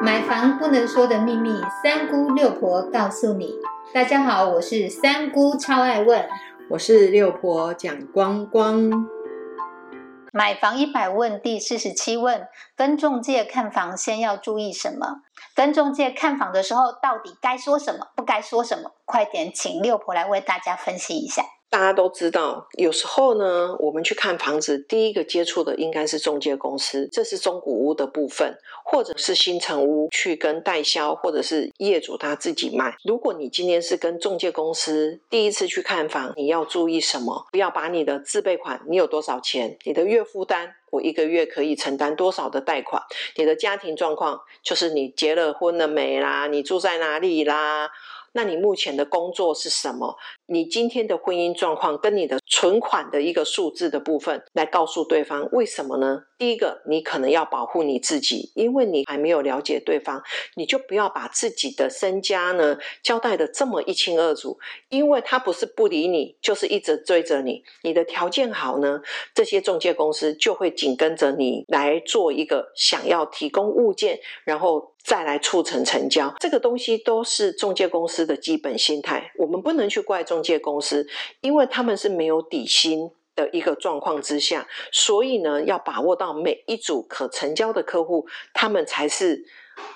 买房不能说的秘密，三姑六婆告诉你。大家好，我是三姑，超爱问。我是六婆蒋光光。买房一百问第四十七问：跟中介看房先要注意什么？跟中介看房的时候，到底该说什么，不该说什么？快点，请六婆来为大家分析一下。大家都知道，有时候呢，我们去看房子，第一个接触的应该是中介公司，这是中古屋的部分，或者是新城屋去跟代销，或者是业主他自己卖。如果你今天是跟中介公司第一次去看房，你要注意什么？不要把你的自备款，你有多少钱？你的月负担，我一个月可以承担多少的贷款？你的家庭状况，就是你结了婚了没啦？你住在哪里啦？那你目前的工作是什么？你今天的婚姻状况跟你的存款的一个数字的部分，来告诉对方为什么呢？第一个，你可能要保护你自己，因为你还没有了解对方，你就不要把自己的身家呢交代的这么一清二楚，因为他不是不理你，就是一直追着你。你的条件好呢，这些中介公司就会紧跟着你来做一个想要提供物件，然后。再来促成成交，这个东西都是中介公司的基本心态。我们不能去怪中介公司，因为他们是没有底薪的一个状况之下，所以呢，要把握到每一组可成交的客户，他们才是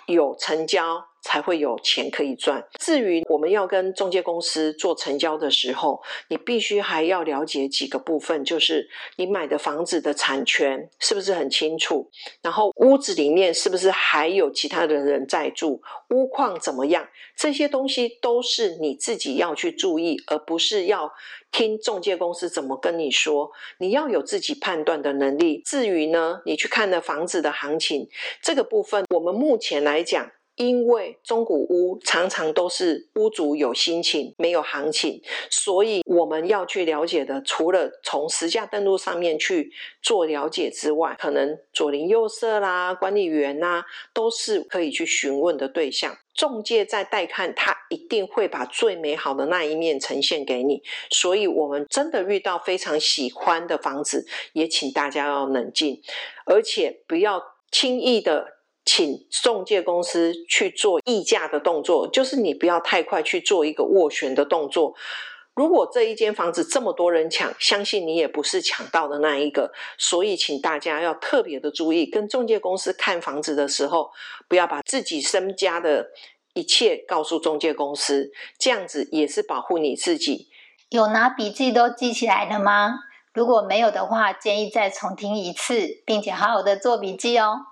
有成交。才会有钱可以赚。至于我们要跟中介公司做成交的时候，你必须还要了解几个部分，就是你买的房子的产权是不是很清楚，然后屋子里面是不是还有其他的人在住，屋况怎么样，这些东西都是你自己要去注意，而不是要听中介公司怎么跟你说。你要有自己判断的能力。至于呢，你去看的房子的行情这个部分，我们目前来讲。因为中古屋常常都是屋主有心情，没有行情，所以我们要去了解的，除了从实价登录上面去做了解之外，可能左邻右舍啦、管理员呐，都是可以去询问的对象。中介在带看，他一定会把最美好的那一面呈现给你。所以，我们真的遇到非常喜欢的房子，也请大家要冷静，而且不要轻易的。请中介公司去做议价的动作，就是你不要太快去做一个斡旋的动作。如果这一间房子这么多人抢，相信你也不是抢到的那一个。所以，请大家要特别的注意，跟中介公司看房子的时候，不要把自己身家的一切告诉中介公司，这样子也是保护你自己。有拿笔记都记起来了吗？如果没有的话，建议再重听一次，并且好好的做笔记哦。